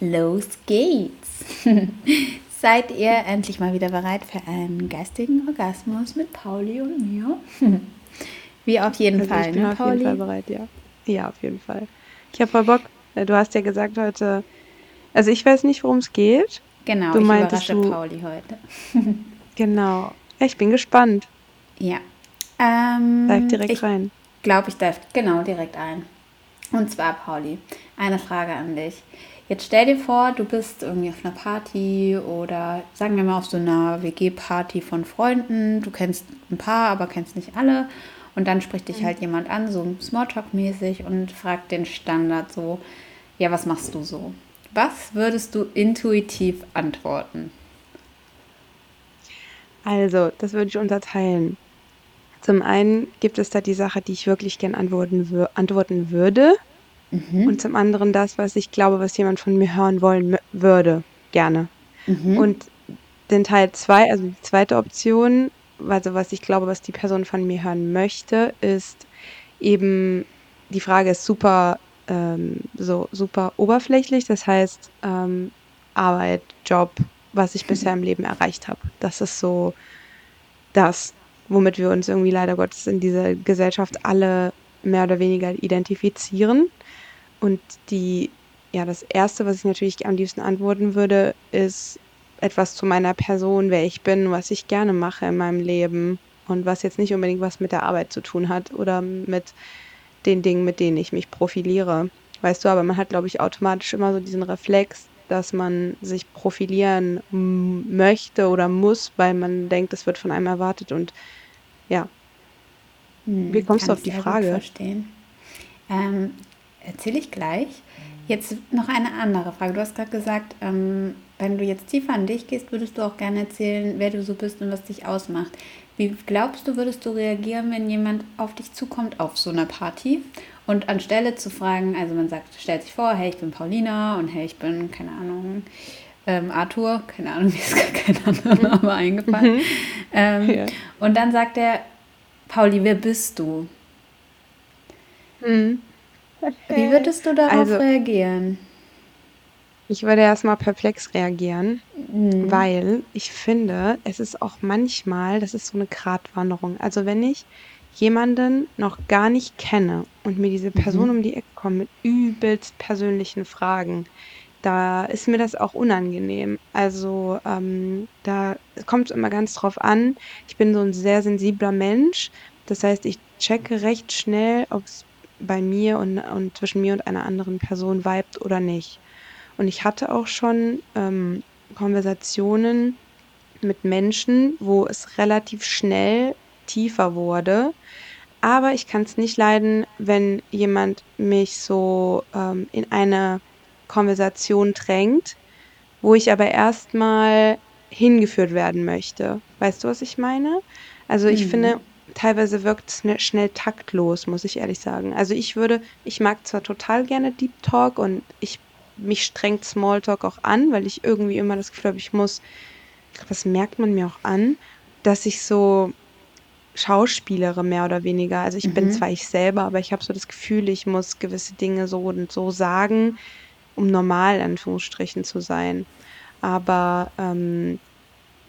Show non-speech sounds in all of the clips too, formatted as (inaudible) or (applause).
los geht's. (laughs) Seid ihr endlich mal wieder bereit für einen geistigen Orgasmus mit Pauli und mir? (laughs) Wie auf jeden Also Fall, ich bin ne, auf Pauli? jeden Fall bereit, ja. Ja, auf jeden Fall. Ich habe voll Bock. Äh, Du hast ja gesagt heute, also ich weiß nicht, worum es geht. Genau, Du ich meintest du, Pauli heute. (laughs) genau. Ich bin gespannt. Ja. Dive Ähm, direkt ich rein. glaube, ich darf genau direkt ein. Und zwar, Pauli, eine Frage an dich. Jetzt stell dir vor, du bist irgendwie auf einer Party oder sagen wir mal auf so einer WG-Party von Freunden. Du kennst ein paar, aber kennst nicht alle. Und dann spricht dich halt jemand an, so Smalltalk-mäßig und fragt den Standard so, ja, was machst du so? Was würdest du intuitiv antworten? Also, das würde ich unterteilen. Zum einen gibt es da die Sache, die ich wirklich gern antworten, antworten würde. Und zum anderen das, was ich glaube, was jemand von mir hören wollen würde. Gerne. Und den Teil zwei, also die zweite Option, also was ich glaube, was die Person von mir hören möchte, ist eben, die Frage ist super, ähm, so super oberflächlich. Das heißt, ähm, Arbeit, Job, was ich bisher im Leben erreicht habe. Das ist so das, womit wir uns irgendwie leider Gottes in dieser Gesellschaft alle mehr oder weniger identifizieren. Und die, ja, das Erste, was ich natürlich am liebsten antworten würde, ist etwas zu meiner Person, wer ich bin, was ich gerne mache in meinem Leben und was jetzt nicht unbedingt was mit der Arbeit zu tun hat oder mit den Dingen, mit denen ich mich profiliere. Weißt du, aber man hat, glaube ich, automatisch immer so diesen Reflex, dass man sich profilieren möchte oder muss, weil man denkt, es wird von einem erwartet. Und ja, wie Hm, kommst kann du auf die Frage? verstehen. Ähm, erzähle ich gleich. Jetzt noch eine andere Frage. Du hast gerade gesagt, ähm, wenn du jetzt tiefer an dich gehst, würdest du auch gerne erzählen, wer du so bist und was dich ausmacht. Wie glaubst du, würdest du reagieren, wenn jemand auf dich zukommt auf so einer Party und anstelle zu fragen, also man sagt, stellt sich vor, hey, ich bin Paulina und hey, ich bin, keine Ahnung, ähm, Arthur, keine Ahnung, (laughs) mir ist gar kein anderer Name eingefallen. Ähm, Ja. und dann sagt er, Pauli, wer bist du? Mhm. Wie würdest du darauf Also, reagieren? ich würde erstmal perplex reagieren, Mhm. weil ich finde, es ist auch manchmal, das ist so eine Gratwanderung. Also wenn ich jemanden noch gar nicht kenne und mir diese Person um die Ecke kommt mit übelst persönlichen Fragen, da ist mir das auch unangenehm. Also ähm, da kommt es immer ganz drauf an. Ich bin so ein sehr sensibler Mensch. Das heißt, ich checke recht schnell, ob es bei mir und, und zwischen mir und einer anderen Person vibet oder nicht. Und ich hatte auch schon ähm, Konversationen mit Menschen, wo es relativ schnell tiefer wurde. Aber ich kann es nicht leiden, wenn jemand mich so ähm, in eine Konversation drängt, wo ich aber erstmal hingeführt werden möchte. Weißt du, was ich meine? Also ich finde, teilweise wirkt es schnell, schnell taktlos, muss ich ehrlich sagen. Also ich würde, ich mag zwar total gerne Deep Talk und ich mich strengt Smalltalk auch an, weil ich irgendwie immer das Gefühl habe, ich muss, das merkt man mir auch an, dass ich so schauspielere, mehr oder weniger. Also ich bin zwar ich selber, aber ich habe so das Gefühl, ich muss gewisse Dinge so und so sagen, um normal in Anführungsstrichen zu sein. Aber ähm,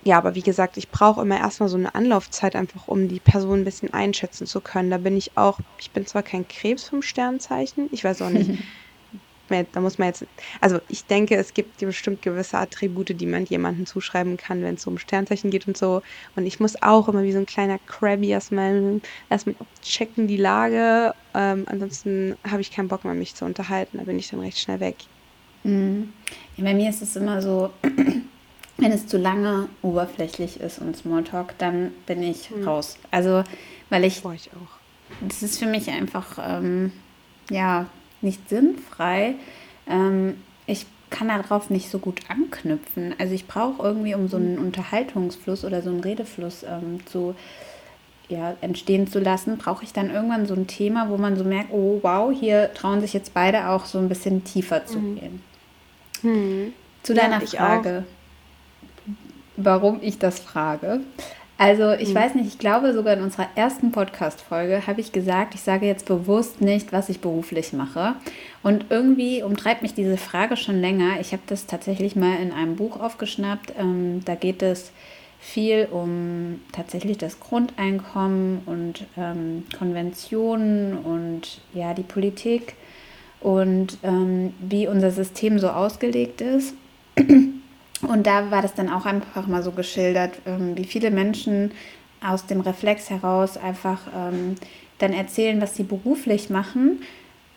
ja, aber wie gesagt, ich brauche immer erstmal so eine Anlaufzeit einfach, um die Person ein bisschen einschätzen zu können. Da bin ich auch, ich bin zwar kein Krebs vom Sternzeichen, ich weiß auch nicht, (laughs) da muss man jetzt, also ich denke, es gibt bestimmt gewisse Attribute, die man jemandem zuschreiben kann, wenn es um Sternzeichen geht und so. Und ich muss auch immer wie so ein kleiner Krabby erstmal, erstmal checken die Lage. Ähm, ansonsten habe ich keinen Bock mehr, mich zu unterhalten. Da bin ich dann recht schnell weg. Mhm. Ja, bei mir ist es immer so, (clears throat) wenn es zu lange oberflächlich ist und Smalltalk, dann bin ich raus. Also, weil ich, ich auch. das ist für mich einfach, ähm, ja, nicht sinnfrei. Ähm, ich kann darauf nicht so gut anknüpfen. Also ich brauche irgendwie, um so einen Unterhaltungsfluss oder so einen Redefluss ähm, zu ja, entstehen zu lassen, brauche ich dann irgendwann so ein Thema, wo man so merkt, oh wow, hier trauen sich jetzt beide auch so ein bisschen tiefer zu gehen. Hm. Zu Ja, deiner ich Frage, warum ich das frage. Also ich mhm. weiß nicht, ich glaube sogar in unserer ersten Podcast-Folge habe ich gesagt, ich sage jetzt bewusst nicht, was ich beruflich mache. Und irgendwie umtreibt mich diese Frage schon länger. Ich habe das tatsächlich mal in einem Buch aufgeschnappt. Ähm, da geht es viel um tatsächlich das Grundeinkommen und ähm, Konventionen und ja, die Politik und ähm, wie unser System so ausgelegt ist. Und da war das dann auch einfach mal so geschildert, ähm, wie viele Menschen aus dem Reflex heraus einfach ähm, dann erzählen, was sie beruflich machen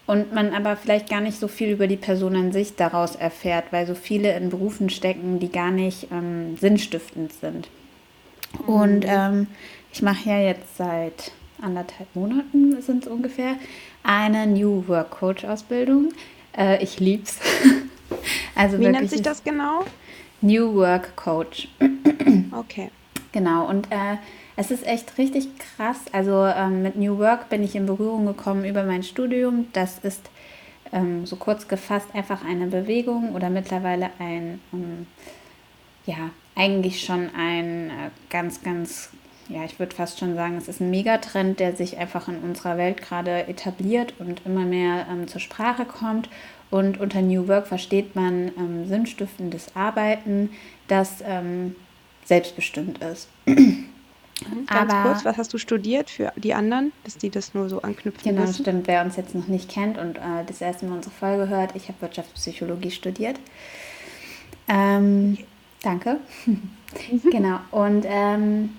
und man aber vielleicht gar nicht so viel über die Person an sich daraus erfährt, weil so viele in Berufen stecken, die gar nicht ähm, sinnstiftend sind. Mhm. Und ähm, ich mache ja jetzt seit anderthalb Monaten sind es ungefähr eine New Work Coach Ausbildung. Äh, ich lieb's. (laughs) also Wie nennt sich das genau? New Work Coach. okay. Genau, und äh, es ist echt richtig krass. Also ähm, mit New Work bin ich in Berührung gekommen über mein Studium. Das ist ähm, so kurz gefasst einfach eine Bewegung oder mittlerweile ein, ähm, ja, eigentlich schon ein äh, ganz, ganz, ja, ich würde fast schon sagen, es ist ein Megatrend, der sich einfach in unserer Welt gerade etabliert und immer mehr ähm, zur Sprache kommt und unter New Work versteht man ähm, sinnstiftendes Arbeiten, das ähm, selbstbestimmt ist. (clears throat) Ganz Aber, kurz, was hast du studiert für die anderen, dass die das nur so anknüpfen Genau, müssen? stimmt. Wer uns jetzt noch nicht kennt und äh, das erste Mal unsere Folge hört, ich habe Wirtschaftspsychologie studiert. Ähm, danke. (laughs) (laughs) Genau. Und ähm,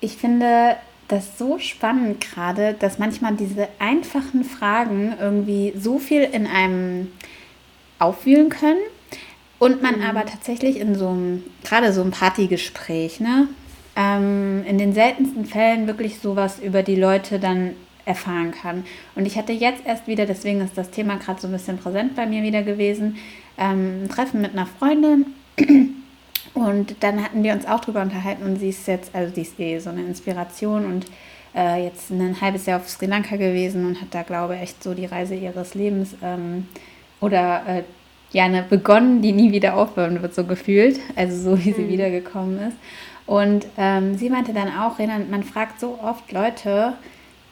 ich finde, das so spannend gerade, dass manchmal diese einfachen Fragen irgendwie so viel in einem aufwühlen können und man mhm. aber tatsächlich in so einem, gerade so einem Partygespräch, ne, ähm, in den seltensten Fällen wirklich sowas über die Leute dann erfahren kann. Und ich hatte jetzt erst wieder, deswegen ist das Thema gerade so ein bisschen präsent bei mir wieder gewesen, ähm, ein Treffen mit einer Freundin. Und dann hatten wir uns auch drüber unterhalten und sie ist jetzt, also sie ist eh so eine Inspiration und äh, jetzt ein halbes Jahr auf Sri Lanka gewesen und hat da, glaube ich, echt so die Reise ihres Lebens ähm, oder äh, ja, eine begonnen, die nie wieder aufhören wird, so gefühlt. Also so wie sie mhm. wiedergekommen ist. Und ähm, sie meinte dann auch, Renan, man fragt so oft Leute,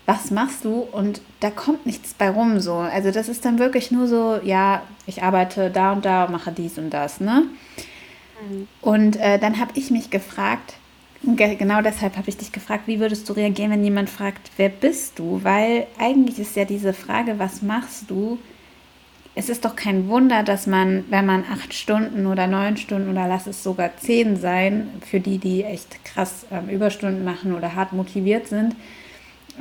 was machst du? Und da kommt nichts bei rum so. Also das ist dann wirklich nur so, ja, ich arbeite da und da, mache dies und das, ne? Und äh, dann habe ich mich gefragt, genau deshalb habe ich dich gefragt, wie würdest du reagieren, wenn jemand fragt, wer bist du? Weil eigentlich ist ja diese Frage, was machst du, es ist doch kein Wunder, dass man, wenn man acht Stunden oder neun Stunden oder lass es sogar zehn sein, für die, die echt krass ähm, Überstunden machen oder hart motiviert sind,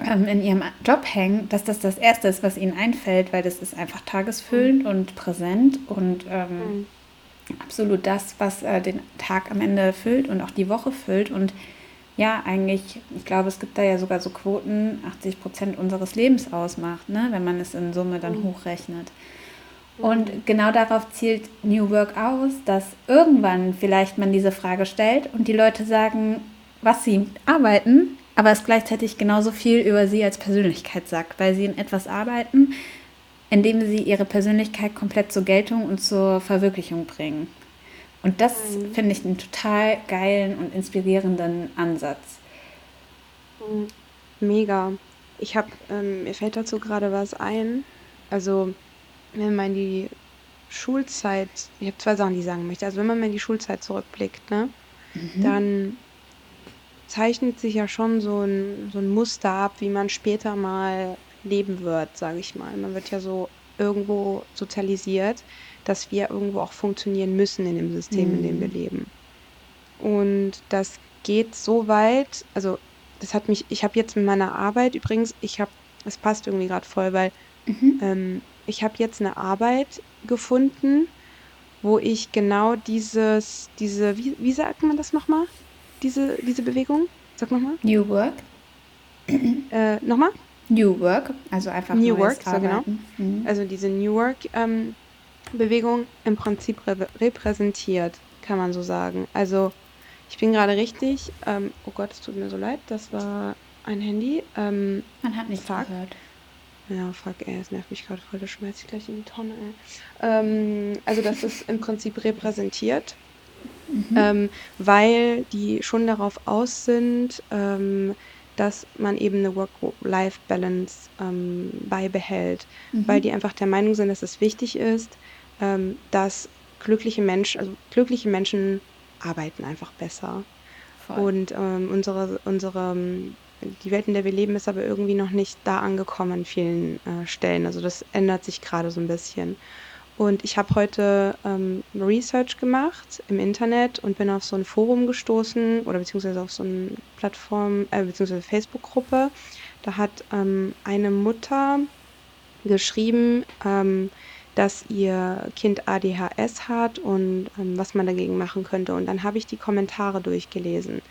ähm, in ihrem Job hängen, dass das das Erste ist, was ihnen einfällt, weil das ist einfach tagesfüllend mhm. und präsent und ähm, mhm absolut das, was äh, den Tag am Ende füllt und auch die Woche füllt. Und ja, eigentlich, ich glaube, es gibt da ja sogar so Quoten, 80 Prozent unseres Lebens ausmacht, ne? wenn man es in Summe dann mhm. hochrechnet. Und genau darauf zielt New Work aus, dass irgendwann vielleicht man diese Frage stellt und die Leute sagen, was sie arbeiten, aber es gleichzeitig genauso viel über sie als Persönlichkeit sagt, weil sie in etwas arbeiten, indem sie ihre Persönlichkeit komplett zur Geltung und zur Verwirklichung bringen. Und das mhm. finde ich einen total geilen und inspirierenden Ansatz. Mhm. Mega. Ich habe, ähm, mir fällt dazu gerade was ein. Also, wenn man die Schulzeit, ich habe zwei Sachen, die ich sagen möchte. Also, wenn man mal in die Schulzeit zurückblickt, ne, mhm. dann zeichnet sich ja schon so ein, so ein Muster ab, wie man später mal leben wird, sage ich mal. Man wird ja so irgendwo sozialisiert, dass wir irgendwo auch funktionieren müssen in dem System, mhm. in dem wir mhm. leben. Und das geht so weit, also das hat mich, ich habe jetzt mit meiner Arbeit übrigens, ich habe, es passt irgendwie gerade voll, weil mhm. ähm, ich habe jetzt eine Arbeit gefunden, wo ich genau dieses, diese, wie, wie sagt man das nochmal? Diese, diese Bewegung? Sag nochmal. New Work. Äh, nochmal? New Work, also einfach New Work, so genau. Mhm. Also diese New Work ähm, Bewegung im Prinzip re repräsentiert, kann man so sagen. Also ich bin gerade richtig, ähm, oh Gott, es tut mir so leid, das war ein Handy. Ähm, man hat nicht fuck. gehört. Ja, fuck, ey, es nervt mich gerade voll, das schmeiß ich gleich in die Tonne, ey. Ähm, also das ist im Prinzip repräsentiert mhm. ähm, weil die schon darauf aus sind, ähm, dass man eben eine Work-Life-Balance ähm, beibehält, mhm. weil die einfach der Meinung sind, dass es wichtig ist, ähm, dass glückliche Menschen, also glückliche Menschen arbeiten einfach besser. Voll. Und ähm, unsere, unsere, die Welt, in der wir leben, ist aber irgendwie noch nicht da angekommen an vielen äh, Stellen. Also das ändert sich gerade so ein bisschen. Und ich habe heute ähm, Research gemacht im Internet und bin auf so ein Forum gestoßen oder beziehungsweise auf so eine Plattform, äh, beziehungsweise Facebook-Gruppe. Da hat ähm, eine Mutter geschrieben, ähm, dass ihr Kind ADHS hat und ähm, was man dagegen machen könnte. Und dann habe ich die Kommentare durchgelesen.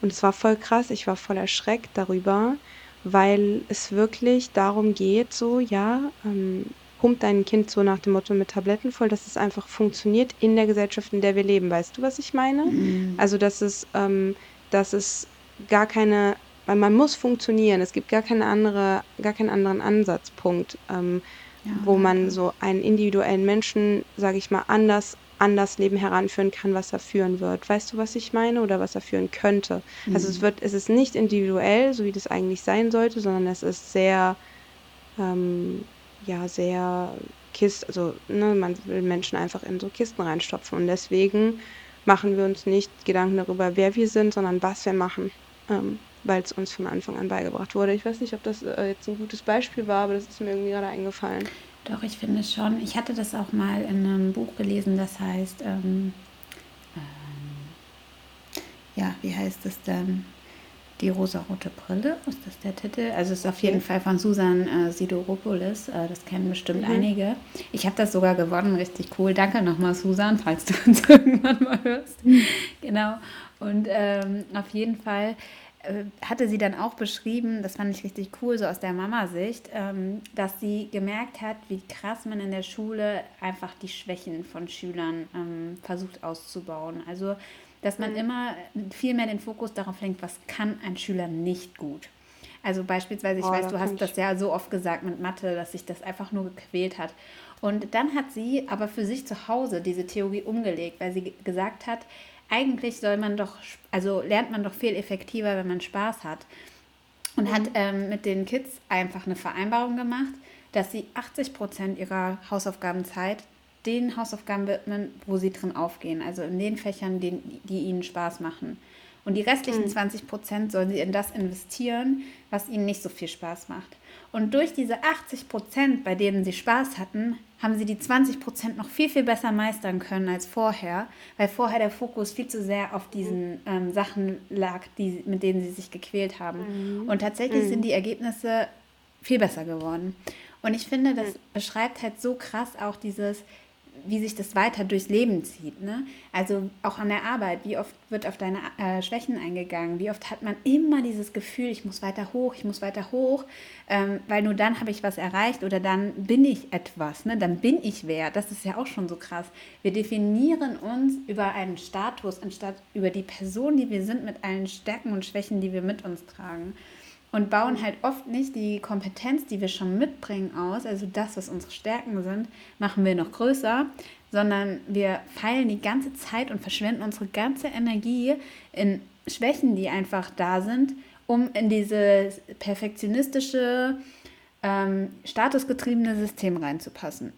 Und es war voll krass, ich war voll erschreckt darüber, weil es wirklich darum geht, so, ja, ähm, pumpt dein Kind so nach dem Motto mit Tabletten voll, dass es einfach funktioniert in der Gesellschaft, in der wir leben. Weißt du, was ich meine? Mhm. Also, dass es, ähm, dass es gar keine, weil man muss funktionieren. Es gibt gar keine andere, gar keinen anderen Ansatzpunkt, ähm, ja, wo man so einen individuellen Menschen, sage ich mal, anders an das Leben heranführen kann, was er führen wird. Weißt du, was ich meine oder was er führen könnte? Mhm. Also es mhm. wird, es ist nicht individuell, so wie das eigentlich sein sollte, sondern es ist sehr ähm, ja sehr Kist, also ne, man will Menschen einfach in so Kisten reinstopfen und deswegen machen wir uns nicht Gedanken darüber, wer wir sind, sondern was wir machen, ähm, weil es uns von Anfang an beigebracht wurde. Ich weiß nicht, ob das äh, jetzt ein gutes Beispiel war, aber das ist mir irgendwie gerade eingefallen. Doch, ich finde es schon. Ich hatte das auch mal in einem Buch gelesen, das heißt, ähm, ähm, ja, wie heißt es denn? Die rosarote Brille, ist das der Titel? Also es ist auf jeden Fall von Susan äh, Sidoropoulos, äh, das kennen bestimmt mhm. einige. Ich habe das sogar gewonnen, richtig cool. Danke nochmal, Susan, falls du (laughs) uns irgendwann mal hörst. Mhm. Genau. Und ähm, auf jeden Fall äh, hatte sie dann auch beschrieben, das fand ich richtig cool, so aus der Mama-Sicht, ähm, dass sie gemerkt hat, wie krass man in der Schule einfach die Schwächen von Schülern ähm, versucht auszubauen. Also dass man mhm. immer viel mehr den Fokus darauf lenkt, was kann ein Schüler nicht gut. Also beispielsweise, ich oh, weiß, du hast das ja so oft gesagt mit Mathe, dass sich das einfach nur gequält hat. Und dann hat sie aber für sich zu Hause diese Theorie umgelegt, weil sie gesagt hat, eigentlich soll man doch, also lernt man doch viel effektiver, wenn man Spaß hat. Und mhm. hat ähm, mit den Kids einfach eine Vereinbarung gemacht, dass sie 80 Prozent ihrer Hausaufgabenzeit den Hausaufgaben widmen, wo sie drin aufgehen, also in den Fächern, die, die ihnen Spaß machen. Und die restlichen mhm. 20 Prozent sollen sie in das investieren, was ihnen nicht so viel Spaß macht. Und durch diese 80 Prozent, bei denen sie Spaß hatten, haben sie die 20 Prozent noch viel, viel besser meistern können als vorher, weil vorher der Fokus viel zu sehr auf diesen ähm, Sachen lag, die, mit denen sie sich gequält haben. Mhm. Und tatsächlich mhm. sind die Ergebnisse viel besser geworden. Und ich finde, das mhm. beschreibt halt so krass auch dieses, wie sich das weiter durchs Leben zieht. Ne? Also auch an der Arbeit, wie oft wird auf deine äh, Schwächen eingegangen? Wie oft hat man immer dieses Gefühl, ich muss weiter hoch, ich muss weiter hoch, ähm, weil nur dann habe ich was erreicht oder dann bin ich etwas, ne? dann bin ich wer. Das ist ja auch schon so krass. Wir definieren uns über einen Status anstatt über die Person, die wir sind, mit allen Stärken und Schwächen, die wir mit uns tragen und bauen halt oft nicht die Kompetenz, die wir schon mitbringen, aus, also das, was unsere Stärken sind, machen wir noch größer, sondern wir feilen die ganze Zeit und verschwenden unsere ganze Energie in Schwächen, die einfach da sind, um in dieses perfektionistische, ähm, statusgetriebene System reinzupassen.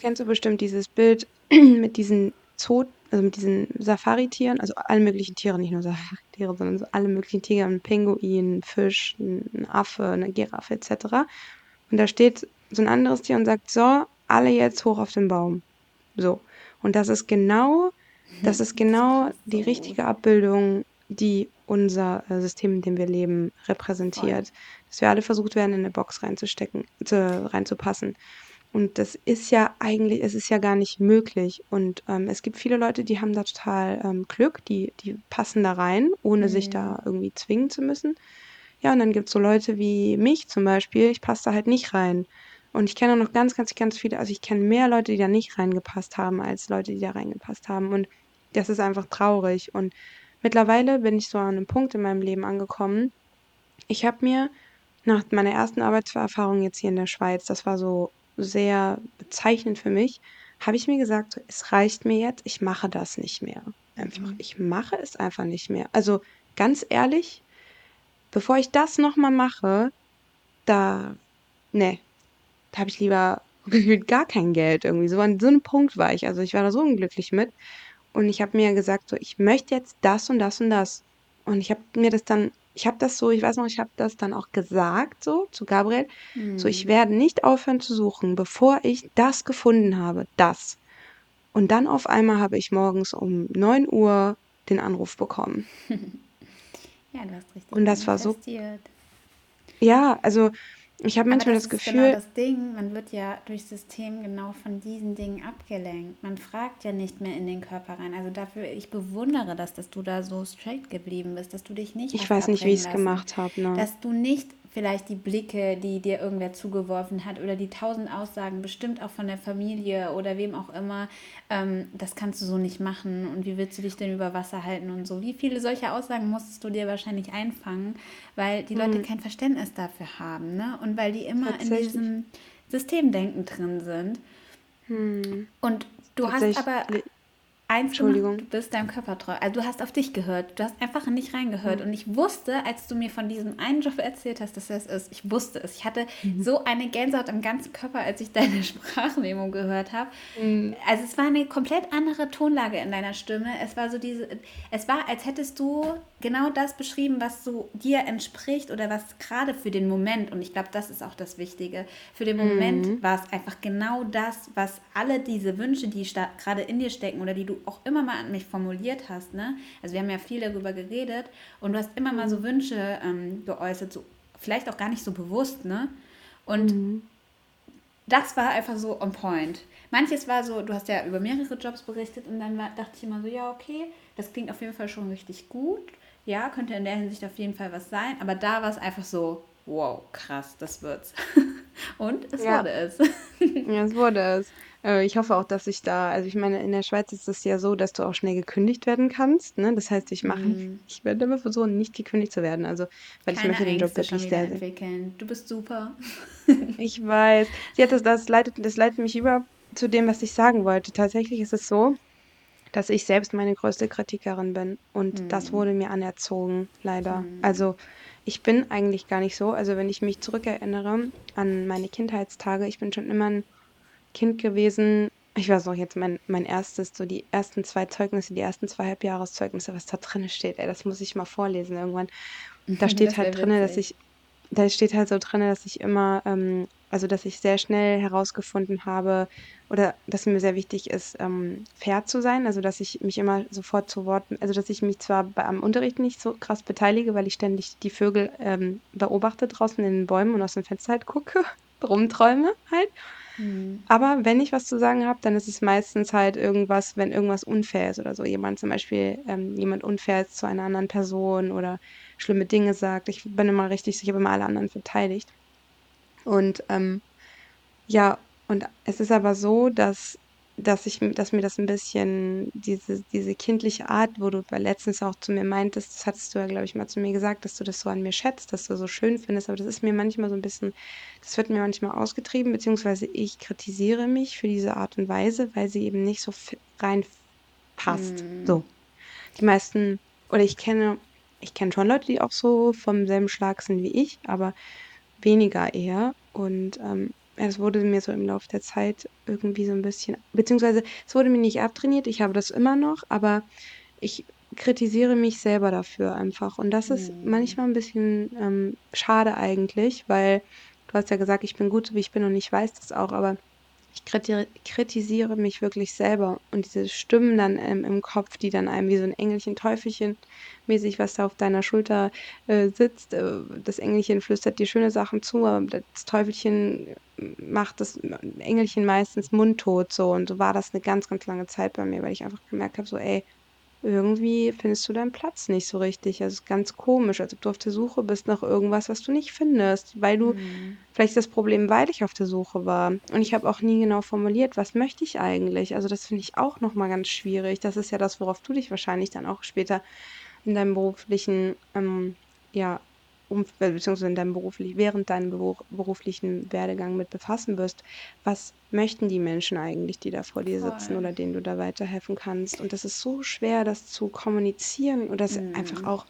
Kennst du bestimmt dieses Bild (clears throat) mit diesen Zoo also mit diesen Safari-Tieren, also alle möglichen Tiere, nicht nur Safari-Tiere, sondern so alle möglichen Tiere, ein Pinguin, ein Fisch, ein Affe, eine Giraffe etc. Und da steht so ein anderes Tier und sagt, so, alle jetzt hoch auf den Baum. So. Und das ist genau, das ist genau die richtige Abbildung, die unser äh, System, in dem wir leben, repräsentiert. Dass wir alle versucht werden, in eine Box reinzustecken, zu, reinzupassen. Und das ist ja eigentlich, es ist ja gar nicht möglich. Und ähm, es gibt viele Leute, die haben da total ähm, Glück, die, die passen da rein, ohne mhm. sich da irgendwie zwingen zu müssen. Ja, und dann gibt es so Leute wie mich zum Beispiel, ich passe da halt nicht rein. Und ich kenne auch noch ganz, ganz, ganz viele, also ich kenne mehr Leute, die da nicht reingepasst haben, als Leute, die da reingepasst haben. Und das ist einfach traurig. Und mittlerweile bin ich so an einem Punkt in meinem Leben angekommen. Ich habe mir nach meiner ersten Arbeitserfahrung jetzt hier in der Schweiz, das war so sehr bezeichnend für mich, habe ich mir gesagt, so, es reicht mir jetzt, ich mache das nicht mehr. Einfach, mhm. ich mache es einfach nicht mehr. Also ganz ehrlich, bevor ich das nochmal mache, da, ne, da habe ich lieber (laughs) gar kein Geld irgendwie. So an so einem Punkt war ich. Also ich war da so unglücklich mit. Und ich habe mir gesagt, so, ich möchte jetzt das und das und das. Und ich habe mir das dann, ich habe das so, ich weiß noch, ich habe das dann auch gesagt, so zu Gabriel. Mhm. So, ich hm. werde nicht aufhören zu suchen, bevor ich das gefunden habe. Das. Und dann auf einmal habe ich morgens um 9 Uhr den Anruf bekommen. (laughs) ja, du hast richtig. Und das war so. Ja, also ich habe manchmal das, das Gefühl. Genau das Ding, man wird ja durch System genau von diesen Dingen abgelenkt. Man fragt ja nicht mehr in den Körper rein. Also dafür, ich bewundere das, dass du da so straight geblieben bist, dass du dich nicht. Ich weiß nicht, wie ich es gemacht habe. Ne? Dass du nicht vielleicht die Blicke, die dir irgendwer zugeworfen hat oder die tausend Aussagen, bestimmt auch von der Familie oder wem auch immer, ähm, das kannst du so nicht machen und wie willst du dich denn über Wasser halten und so. Wie viele solche Aussagen musstest du dir wahrscheinlich einfangen, weil die Leute hm. kein Verständnis dafür haben ne? und weil die immer in diesem Systemdenken drin sind. Hm. Und du hast aber eins Entschuldigung. Gemacht, du bist deinem Körper treu. Also du hast auf dich gehört. Du hast einfach nicht reingehört. Mhm. Und ich wusste, als du mir von diesem einen Job erzählt hast, dass das ist, ich wusste es. Ich hatte mhm. so eine Gänsehaut am ganzen Körper, als ich deine (laughs) Sprachmemo gehört habe. Mhm. Also es war eine komplett andere Tonlage in deiner Stimme. Es war so diese, es war, als hättest du genau das beschrieben, was so dir entspricht oder was gerade für den Moment, und ich glaube, das ist auch das Wichtige, für den Moment mhm. war es einfach genau das, was alle diese Wünsche, die gerade in dir stecken oder die du auch immer mal an mich formuliert hast, ne? Also wir haben ja viel darüber geredet und du hast immer mal so mhm. Wünsche ähm, geäußert, so vielleicht auch gar nicht so bewusst, ne? Und mhm. das war einfach so on point. Manches war so, du hast ja über mehrere Jobs berichtet und dann war, dachte ich immer so, ja, okay, das klingt auf jeden Fall schon richtig gut. Ja, könnte in der Hinsicht auf jeden Fall was sein. Aber da war es einfach so, wow, krass, das wird's. (laughs) und es ja. wurde es. (laughs) ja, es wurde es. Äh, ich hoffe auch, dass ich da, also ich meine, in der Schweiz ist es ja so, dass du auch schnell gekündigt werden kannst. Ne? Das heißt, ich mache, mm. ich werde immer versuchen, nicht gekündigt zu werden. Also, weil Keine ich möchte den Job wirklich sehr. Entwickeln. Du bist super. (laughs) ich weiß. Sie hat das, das leitet, das leitet mich über zu dem, was ich sagen wollte. Tatsächlich ist es so, dass ich selbst meine größte Kritikerin bin. Und mm. das wurde mir anerzogen, leider. Mm. Also ich bin eigentlich gar nicht so. Also wenn ich mich zurückerinnere an meine Kindheitstage, ich bin schon immer ein Kind gewesen. Ich weiß auch jetzt mein, mein erstes, so die ersten zwei Zeugnisse, die ersten zwei Halbjahreszeugnisse, was da drin steht, ey, das muss ich mal vorlesen irgendwann. Da (laughs) steht halt drin, dass ich, da steht halt so drin, dass ich immer, ähm, also dass ich sehr schnell herausgefunden habe oder dass mir sehr wichtig ist, ähm, fair zu sein, also dass ich mich immer sofort zu Wort, also dass ich mich zwar am Unterricht nicht so krass beteilige, weil ich ständig die Vögel ähm, beobachte draußen in den Bäumen und aus dem Fenster halt gucke, (laughs) rumträume halt. Mhm. Aber wenn ich was zu sagen habe, dann ist es meistens halt irgendwas, wenn irgendwas unfair ist oder so. Jemand zum Beispiel, ähm, jemand unfair ist zu einer anderen Person oder schlimme Dinge sagt. Ich bin immer richtig, ich habe immer alle anderen verteidigt. Und ähm, ja, und es ist aber so, dass dass ich, dass mir das ein bisschen, diese, diese kindliche Art, wo du letztens auch zu mir meintest, das hattest du ja, glaube ich, mal zu mir gesagt, dass du das so an mir schätzt, dass du so schön findest, aber das ist mir manchmal so ein bisschen, das wird mir manchmal ausgetrieben, beziehungsweise ich kritisiere mich für diese Art und Weise, weil sie eben nicht so reinpasst. Mm. So. Die meisten, oder ich kenne, ich kenne schon Leute, die auch so vom selben Schlag sind wie ich, aber weniger eher. Und ähm, es wurde mir so im Laufe der Zeit irgendwie so ein bisschen, beziehungsweise es wurde mir nicht abtrainiert, ich habe das immer noch, aber ich kritisiere mich selber dafür einfach. Und das ist mhm. manchmal ein bisschen ähm, schade eigentlich, weil du hast ja gesagt, ich bin gut so wie ich bin und ich weiß das auch, aber ich kritisiere mich wirklich selber und diese Stimmen dann ähm, im Kopf, die dann einem wie so ein Engelchen, Teufelchen mäßig, was da auf deiner Schulter äh, sitzt, äh, das Engelchen flüstert dir schöne Sachen zu, aber das Teufelchen macht das Engelchen meistens mundtot so. Und so war das eine ganz, ganz lange Zeit bei mir, weil ich einfach gemerkt habe, so ey, irgendwie findest du deinen Platz nicht so richtig. Also es ist ganz komisch, als ob du auf der Suche bist nach irgendwas, was du nicht findest, weil du mhm. vielleicht das Problem, weil ich auf der Suche war. Und ich habe auch nie genau formuliert, was möchte ich eigentlich. Also das finde ich auch nochmal ganz schwierig. Das ist ja das, worauf du dich wahrscheinlich dann auch später in deinem beruflichen, ähm, ja, Umfeld, beziehungsweise in deinem beruflich, während deinem beruflichen Werdegang mit befassen wirst, was möchten die Menschen eigentlich, die da vor dir sitzen Voll. oder denen du da weiterhelfen kannst. Und das ist so schwer, das zu kommunizieren oder das einfach Mhm. auch,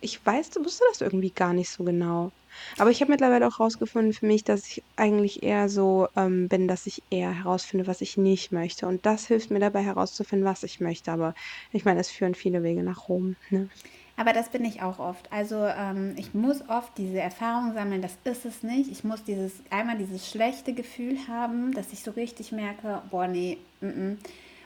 ich weiß, du wusste das irgendwie gar nicht so genau. Aber ich habe mittlerweile auch rausgefunden für mich, dass ich eigentlich eher so ähm, bin, dass ich eher herausfinde, was ich nicht möchte. Und das hilft mir dabei herauszufinden, was ich möchte. Aber ich meine, es führen viele Wege nach Rom. Ne? Aber das bin ich auch oft. Also ähm, ich muss oft diese Erfahrung sammeln, das ist es nicht. Ich muss dieses einmal dieses schlechte Gefühl haben, dass ich so richtig merke, boah, nee, mm -mm,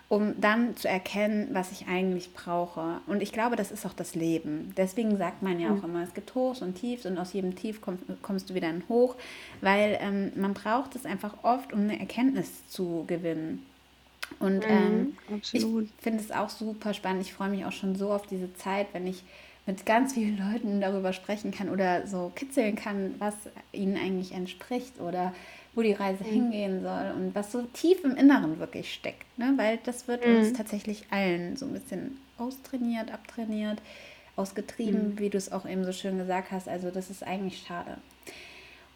um dann zu erkennen, was ich eigentlich brauche. Und ich glaube, das ist auch das Leben. Deswegen sagt man ja auch Mhm. immer, es gibt Hochs und Tiefs und aus jedem Tief komm, kommst du wieder in Hoch, weil ähm, man braucht es einfach oft, um eine Erkenntnis zu gewinnen. Und ähm, Mhm, ich absolut. finde es auch super spannend. Ich freue mich auch schon so auf diese Zeit, wenn ich mit ganz vielen (laughs) Leuten darüber sprechen kann oder so kitzeln kann, was ihnen eigentlich entspricht oder wo die Reise Mhm. hingehen soll und was so tief im Inneren wirklich steckt. Ne? Weil das wird uns Mhm. tatsächlich allen so ein bisschen austrainiert, abtrainiert, Mhm. ausgetrieben, wie du es auch eben so schön gesagt hast. Also das ist eigentlich schade.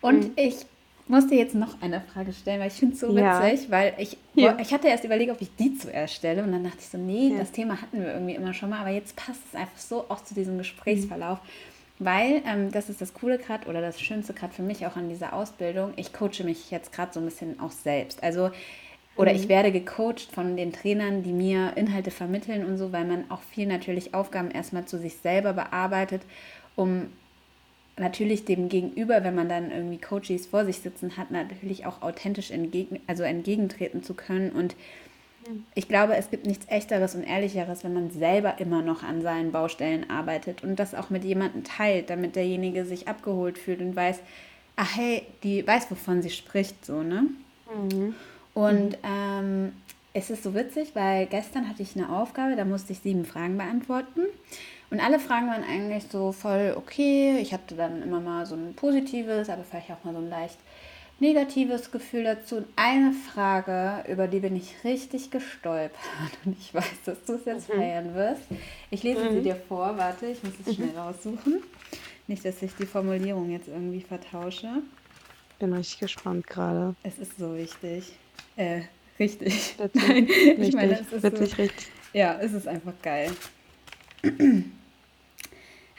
Und Mhm. ich muss dir jetzt noch eine Frage stellen, weil ich finde es so Ja. witzig, weil ich, Ja. ich hatte erst überlegt, ob ich die zuerst stelle und dann dachte ich so, nee, Ja. das Thema hatten wir irgendwie immer schon mal, aber jetzt passt es einfach so auch zu diesem Mhm. Gesprächsverlauf, weil ähm, das ist das Coole gerade oder das Schönste gerade für mich auch an dieser Ausbildung. Ich coache mich jetzt gerade so ein bisschen auch selbst. Also oder ich Mhm. werde gecoacht von den Trainern, die mir Inhalte vermitteln und so, weil man auch viel natürlich Aufgaben erstmal zu sich selber bearbeitet, um natürlich dem Gegenüber, wenn man dann irgendwie Coaches vor sich sitzen hat, natürlich auch authentisch entgegen, also entgegentreten zu können. Und ich glaube, es gibt nichts Echteres und Ehrlicheres, wenn man selber immer noch an seinen Baustellen arbeitet und das auch mit jemandem teilt, damit derjenige sich abgeholt fühlt und weiß, ach hey, die weiß, wovon sie spricht, so, ne? Mhm. Und ähm, es ist so witzig, weil gestern hatte ich eine Aufgabe, da musste ich sieben Fragen beantworten. Und alle Fragen waren eigentlich so voll okay. Ich hatte dann immer mal so ein positives, aber vielleicht auch mal so ein leicht negatives Gefühl dazu. Und eine Frage, über die bin ich richtig gestolpert. (laughs) Und ich weiß, dass du es jetzt Mhm. feiern wirst. Ich lese sie dir vor. Warte, ich muss es schnell raussuchen. Nicht, dass ich die Formulierung jetzt irgendwie vertausche. Bin richtig gespannt gerade. Es ist so wichtig. Äh, richtig. Witzig, (laughs) Nein, ich richtig, meine, es ist witzig, so. richtig. Ja, es ist einfach geil. (clears throat)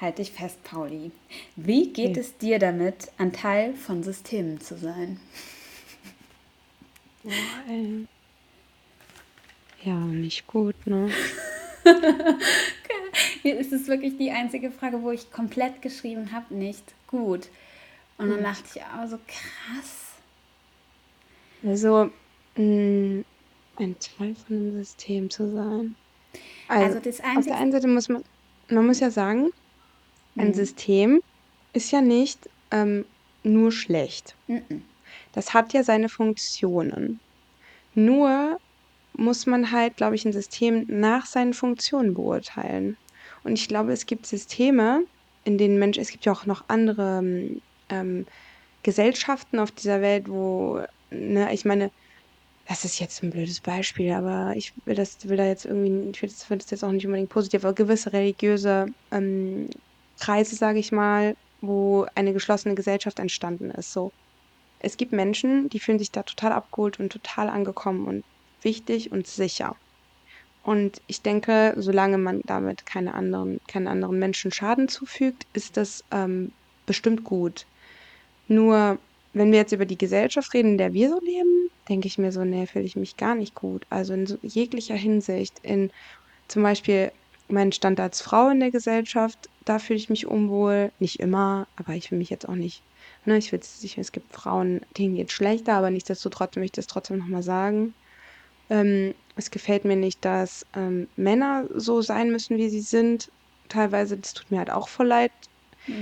Halt dich fest, Pauli. Wie geht Okay. es dir damit, ein Teil von Systemen zu sein? Ey. Ja, nicht gut, ne? (laughs) Hier ist es wirklich die einzige Frage, wo ich komplett geschrieben habe, nicht gut. Und dann dachte ich auch so krass. Also, ein Teil von einem System zu sein. Also Also, das auf der einen Seite muss man, man muss ja sagen, ein Mhm. System ist ja nicht ähm, nur schlecht. Mhm. Das hat ja seine Funktionen. Nur muss man halt, glaube ich, ein System nach seinen Funktionen beurteilen. Und ich glaube, es gibt Systeme, in denen Menschen, es gibt ja auch noch andere ähm, Gesellschaften auf dieser Welt, wo, ne, ich meine, das ist jetzt ein blödes Beispiel, aber ich will das, will da jetzt irgendwie, ich will das, will das jetzt auch nicht unbedingt positiv, aber gewisse religiöse ähm, Kreise, sage ich mal, wo eine geschlossene Gesellschaft entstanden ist. So, es gibt Menschen, die fühlen sich da total abgeholt und total angekommen und wichtig und sicher. Und ich denke, solange man damit keine anderen, keinen anderen Menschen Schaden zufügt, ist das ähm, bestimmt gut. Nur, wenn wir jetzt über die Gesellschaft reden, in der wir so leben, denke ich mir so, nee, fühle ich mich gar nicht gut. Also in so jeglicher Hinsicht, in zum Beispiel meinen Stand als Frau in der Gesellschaft, da fühle ich mich unwohl. Nicht immer, aber ich fühle mich jetzt auch nicht. Ne, ich will ich, es gibt Frauen, denen geht schlechter, aber nichtsdestotrotz möchte ich das trotzdem nochmal sagen. Ähm, es gefällt mir nicht, dass ähm, Männer so sein müssen, wie sie sind. Teilweise, das tut mir halt auch voll leid.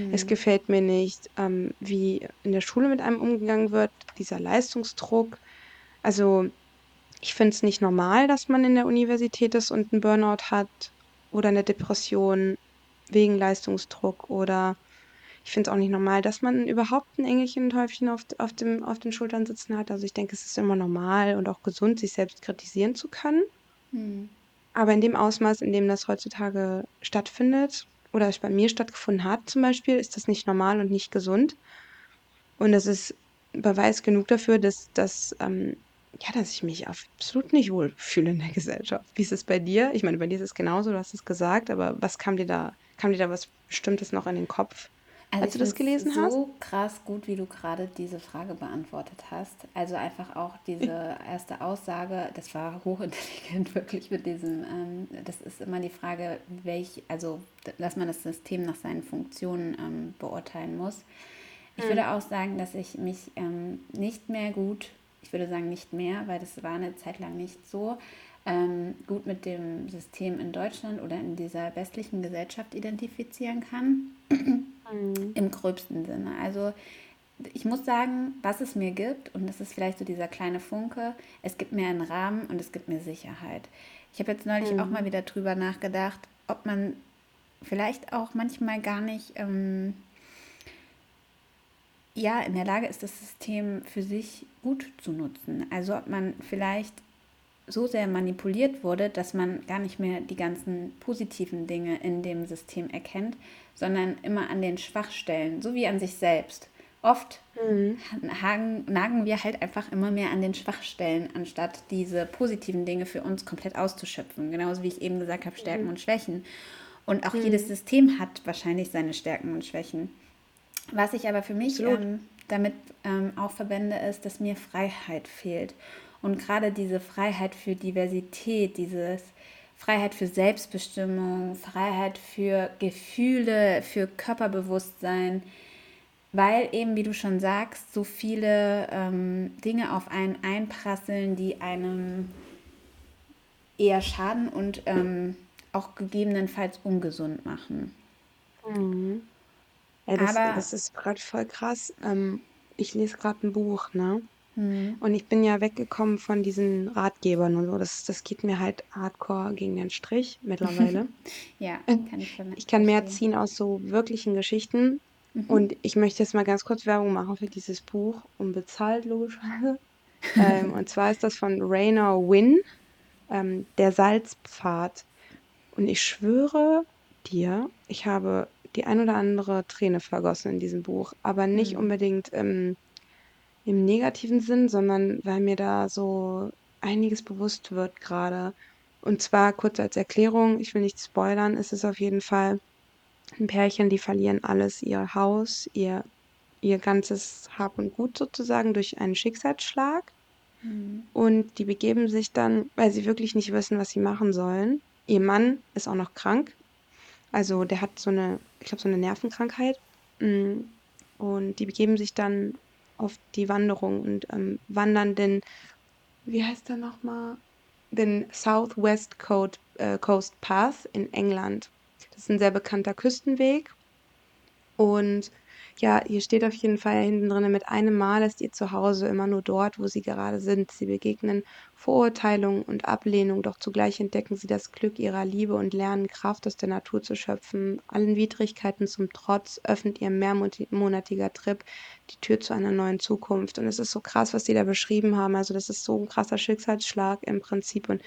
Es Mhm. gefällt mir nicht, ähm, wie in der Schule mit einem umgegangen wird, dieser Leistungsdruck. Also, ich finde es nicht normal, dass man in der Universität ist und einen Burnout hat oder eine Depression wegen Leistungsdruck oder ich finde es auch nicht normal, dass man überhaupt ein Engelchen und Häufchen auf, auf, dem, auf den Schultern sitzen hat. Also ich denke, es ist immer normal und auch gesund, sich selbst kritisieren zu können. Mhm. Aber in dem Ausmaß, in dem das heutzutage stattfindet, oder es bei mir stattgefunden hat zum Beispiel, ist das nicht normal und nicht gesund. Und das ist Beweis genug dafür, dass, dass, ähm, ja, dass ich mich absolut nicht wohlfühle in der Gesellschaft. Wie ist es bei dir? Ich meine, bei dir ist es genauso, du hast es gesagt, aber was kam dir da, kam dir da was Bestimmtes noch in den Kopf? Also als du das gelesen hast? so krass gut, wie du gerade diese Frage beantwortet hast. Also einfach auch diese erste Aussage, das war hochintelligent (laughs) wirklich mit diesem, ähm, das ist immer die Frage, welch, also dass man das System nach seinen Funktionen ähm, beurteilen muss. Ich würde auch sagen, dass ich mich ähm, nicht mehr gut, ich würde sagen nicht mehr, weil das war eine Zeit lang nicht so, ähm, gut mit dem System in Deutschland oder in dieser westlichen Gesellschaft identifizieren kann. Mhm. Im gröbsten Sinne. Also ich muss sagen, was es mir gibt, und das ist vielleicht so dieser kleine Funke, es gibt mir einen Rahmen und es gibt mir Sicherheit. Ich habe jetzt neulich auch mal wieder drüber nachgedacht, ob man vielleicht auch manchmal gar nicht ähm, ja, in der Lage ist, das System für sich gut zu nutzen. Also ob man vielleicht so sehr manipuliert wurde, dass man gar nicht mehr die ganzen positiven Dinge in dem System erkennt, sondern immer an den Schwachstellen, so wie an sich selbst. Oft hagen, nagen wir halt einfach immer mehr an den Schwachstellen, anstatt diese positiven Dinge für uns komplett auszuschöpfen. Genauso wie ich eben gesagt habe, Stärken und Schwächen. Und auch jedes System hat wahrscheinlich seine Stärken und Schwächen. Was ich aber für mich ähm, damit ähm, auch verwende, ist, dass mir Freiheit fehlt. Und gerade diese Freiheit für Diversität, dieses Freiheit für Selbstbestimmung, Freiheit für Gefühle, für Körperbewusstsein, weil eben, wie du schon sagst, so viele ähm, Dinge auf einen einprasseln, die einem eher schaden und ähm, auch gegebenenfalls ungesund machen. Ja, das, Aber das ist gerade voll krass. Ähm, ich lese gerade ein Buch, ne? hm, Und ich bin ja weggekommen von diesen Ratgebern und so. Das, das geht mir halt hardcore gegen den Strich mittlerweile. (laughs) ja, (laughs) kann ich ver- Ich kann mehr verstehen. ziehen aus so wirklichen Geschichten. Und ich möchte jetzt mal ganz kurz Werbung machen für dieses Buch, unbezahlt logischerweise. (laughs) ähm, und zwar ist das von Rainer Wynn, ähm, Der Salzpfad. Und ich schwöre dir, ich habe die ein oder andere Träne vergossen in diesem Buch, aber nicht unbedingt ähm, im negativen Sinn, sondern weil mir da so einiges bewusst wird gerade. Und zwar kurz als Erklärung, ich will nicht spoilern, ist es auf jeden Fall ein Pärchen, die verlieren alles, ihr Haus, ihr, ihr ganzes Hab und Gut sozusagen durch einen Schicksalsschlag. Und die begeben sich dann, weil sie wirklich nicht wissen, was sie machen sollen. Ihr Mann ist auch noch krank. Also der hat so eine, ich glaube, so eine Nervenkrankheit. Mm, Und die begeben sich dann auf die Wanderung und ähm, wandern den, wie heißt der nochmal? Den Southwest Coast, äh, Coast Path in England. Das ist ein sehr bekannter Küstenweg. Und ja, hier steht auf jeden Fall hinten drin, mit einem Mal ist ihr Zuhause immer nur dort, wo sie gerade sind. Sie begegnen Vorurteilung und Ablehnung, doch zugleich entdecken sie das Glück ihrer Liebe und lernen Kraft aus der Natur zu schöpfen. Allen Widrigkeiten zum Trotz öffnet ihr mehrmonatiger Trip die Tür zu einer neuen Zukunft. Und es ist so krass, was die da beschrieben haben. Also das ist so ein krasser Schicksalsschlag im Prinzip. Und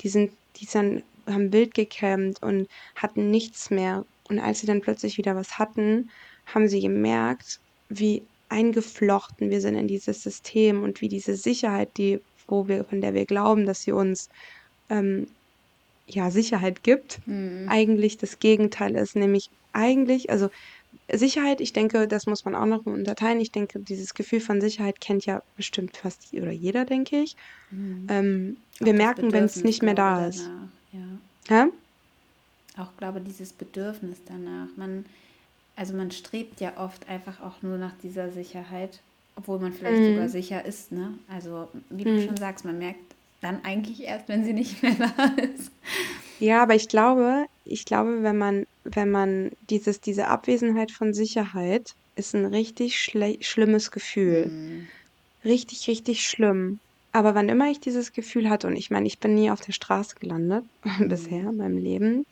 die sind, die sind, haben wild gecampt und hatten nichts mehr. Und als sie dann plötzlich wieder was hatten, haben sie gemerkt, wie eingeflochten wir sind in dieses System und wie diese Sicherheit, die, wo wir, von der wir glauben, dass sie uns ähm, ja Sicherheit gibt, eigentlich das Gegenteil ist. Nämlich eigentlich, also Sicherheit, ich denke, das muss man auch noch unterteilen. Ich denke, dieses Gefühl von Sicherheit kennt ja bestimmt fast oder jeder, denke ich. Ähm, Auch wir merken, wenn es nicht mehr da ist. danach. Ja. Auch glaube dieses Bedürfnis danach. Man, also man strebt ja oft einfach auch nur nach dieser Sicherheit, obwohl man vielleicht sogar sicher ist, ne? Also wie du schon sagst, man merkt dann eigentlich erst, wenn sie nicht mehr (laughs) da ist. Ja, aber ich glaube, ich glaube, wenn man, wenn man dieses, diese Abwesenheit von Sicherheit ist ein richtig schlimmes Gefühl. Richtig, richtig schlimm. Aber wann immer ich dieses Gefühl hatte, und ich meine, ich bin nie auf der Straße gelandet (laughs) bisher in meinem Leben.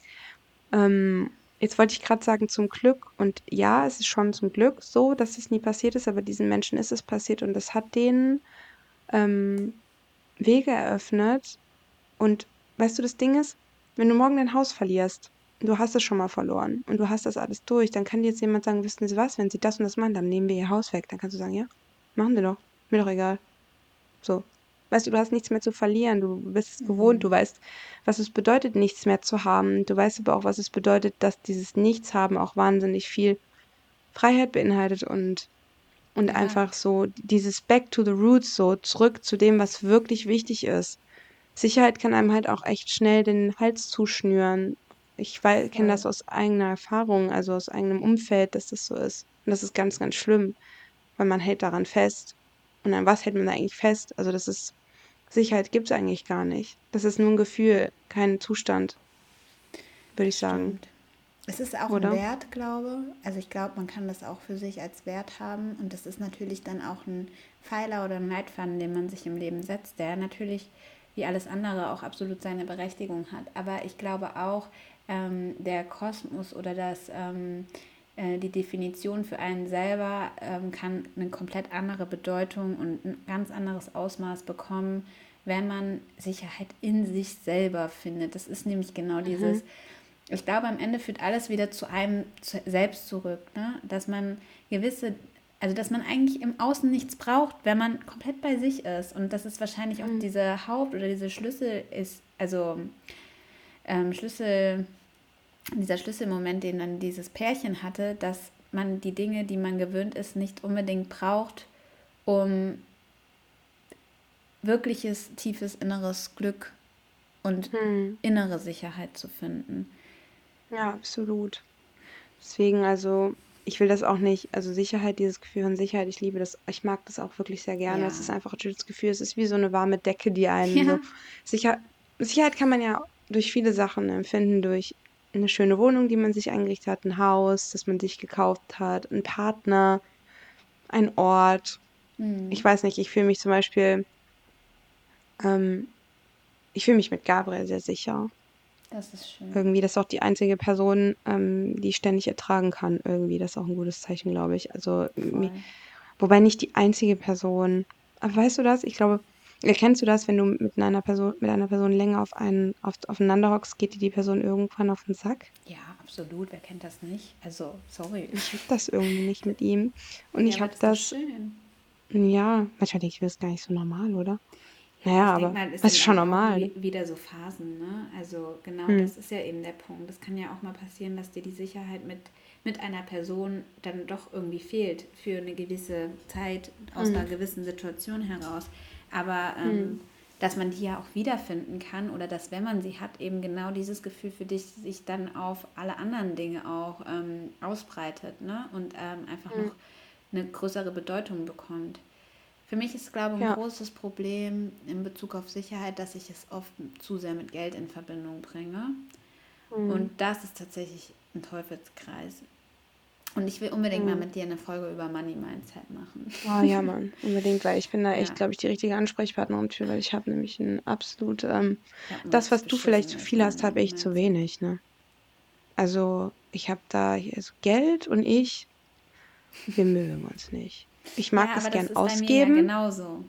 Ähm, jetzt wollte ich gerade sagen, zum Glück. Und ja, es ist schon zum Glück so, dass es nie passiert ist, aber diesen Menschen ist es passiert und es hat denen ähm, Wege eröffnet. Und weißt du, das Ding ist, wenn du morgen dein Haus verlierst, du hast es schon mal verloren und du hast das alles durch, dann kann dir jetzt jemand sagen, wissen Sie was, wenn Sie das und das machen, dann nehmen wir Ihr Haus weg. Dann kannst du sagen, ja, machen wir doch, mir doch egal. So. Weißt du, du hast nichts mehr zu verlieren, du bist es gewohnt, du weißt, was es bedeutet, nichts mehr zu haben. Du weißt aber auch, was es bedeutet, dass dieses Nichts-haben auch wahnsinnig viel Freiheit beinhaltet und und Ja. einfach so dieses Back to the Roots, so zurück zu dem, was wirklich wichtig ist. Sicherheit kann einem halt auch echt schnell den Hals zuschnüren. Ich kenne das aus eigener Erfahrung, also aus eigenem Umfeld, dass das so ist. Und das ist ganz, ganz schlimm, weil man hält daran fest. Und an was hält man da eigentlich fest? Also das ist, Sicherheit gibt es eigentlich gar nicht. Das ist nur ein Gefühl, kein Zustand, würde ich sagen. Stimmt. Es ist auch Oder? ein Wert, glaube. Also ich glaube, man kann das auch für sich als Wert haben. Und das ist natürlich dann auch ein Pfeiler oder ein Leitfaden, den man sich im Leben setzt, der natürlich wie alles andere auch absolut seine Berechtigung hat. Aber ich glaube auch, ähm, der Kosmos oder das, ähm, äh, die Definition für einen selber ähm, kann eine komplett andere Bedeutung und ein ganz anderes Ausmaß bekommen, wenn man Sicherheit in sich selber findet. Das ist nämlich genau dieses, ich glaube, am Ende führt alles wieder zu einem zu, selbst zurück, ne? dass man gewisse, also dass man eigentlich im Außen nichts braucht, wenn man komplett bei sich ist. Und das ist wahrscheinlich auch diese Haupt- oder diese Schlüssel ist, also ähm, Schlüssel, dieser Schlüsselmoment, den dann dieses Pärchen hatte, dass man die Dinge, die man gewöhnt ist, nicht unbedingt braucht, um wirkliches, tiefes inneres Glück und Hm. innere Sicherheit zu finden. Ja, absolut. Deswegen, also, ich will das auch nicht, also Sicherheit, dieses Gefühl von Sicherheit, ich liebe das, ich mag das auch wirklich sehr gerne. Es Ja. ist einfach ein schönes Gefühl. Es ist wie so eine warme Decke, die einen Ja. so sicher, Sicherheit kann man ja durch viele Sachen empfinden, durch eine schöne Wohnung, die man sich eingerichtet hat, ein Haus, das man sich gekauft hat, ein Partner, ein Ort. Hm. Ich weiß nicht, ich fühle mich zum Beispiel, ähm, ich fühle mich mit Gabriel sehr sicher. Das ist schön. Irgendwie, das ist auch die einzige Person, ähm, die ich ständig ertragen kann. Irgendwie, das ist auch ein gutes Zeichen, glaube ich. Also, Voll. wobei nicht die einzige Person. Aber weißt du das? Ich glaube, erkennst du das, wenn du mit einer Person, mit einer Person länger auf einen, auf, aufeinander hockst, geht dir die Person irgendwann auf den Sack? Ja, absolut. Wer kennt das nicht? Also, sorry. Ich hab das irgendwie nicht mit ihm. Und ich Ja, aber habe das ist ja, manchmal denke ich, das ist gar nicht so normal, oder? Naja, ich aber mal, es das ist schon normal. wie- wieder so Phasen, ne? Also genau, Hm. das ist ja eben der Punkt. Das kann ja auch mal passieren, dass dir die Sicherheit mit, mit einer Person dann doch irgendwie fehlt für eine gewisse Zeit aus Hm. einer gewissen Situation heraus. Aber ähm, dass man die ja auch wiederfinden kann oder dass, wenn man sie hat, eben genau dieses Gefühl für dich sich dann auf alle anderen Dinge auch ähm, ausbreitet ne? und ähm, einfach Hm. noch eine größere Bedeutung bekommt. Für mich ist, glaube ich, ein Ja. großes Problem in Bezug auf Sicherheit, dass ich es oft zu sehr mit Geld in Verbindung bringe. Hm. Und das ist tatsächlich ein Teufelskreis. Und ich will unbedingt mal Hm. mit dir eine Folge über Money Mindset machen. Oh ja, Mann, (laughs) unbedingt, weil ich bin da echt, Ja. glaube ich, die richtige Ansprechpartnerin für, weil ich habe nämlich ein absolut, ähm, das, was du vielleicht zu viel hast, habe ich zu wenig, ne? Also, ich habe da hier so Geld und ich, wir mögen uns nicht. Ich mag Ja, das gern das ist bei mir ja ausgeben. genauso.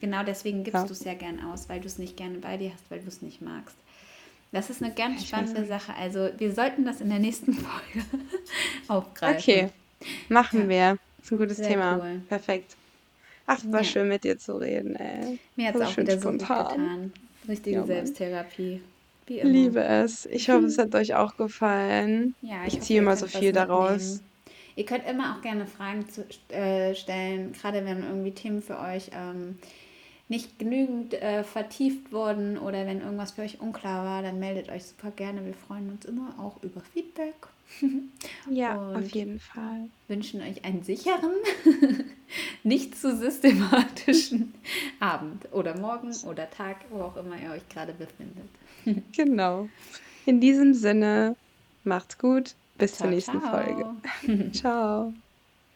Genau deswegen gibst Ja. du es ja gern aus, weil du es nicht gerne bei dir hast, weil du es nicht magst. Das ist eine ganz Ich spannende. Sache. Also wir sollten das in der nächsten (laughs) Folge aufgreifen. Okay, machen Ja. wir. ist ein gutes Sehr Thema. cool. Perfekt. Ach, war Ja. schön mit dir zu reden, ey. Mir hat es auch wieder so gut spontan. getan. Richtige Ja. Selbsttherapie. Wie immer. Liebe es. Ich hoffe, es hat euch auch gefallen. Ja, Ich hoffe, ziehe immer so viel daraus. Ihr könnt immer auch gerne Fragen zu, äh, stellen, gerade wenn irgendwie Themen für euch ähm, nicht genügend äh, vertieft wurden oder wenn irgendwas für euch unklar war, dann meldet euch super gerne. Wir freuen uns immer auch über Feedback. (laughs) Ja, auf jeden Fall. wünschen euch einen sicheren, (laughs) nicht zu systematischen (laughs) Abend oder Morgen oder Tag, wo auch immer ihr euch gerade befindet. Genau. In diesem Sinne, macht's gut. Bis zur Ciao, nächsten Folge. ciao. Ciao.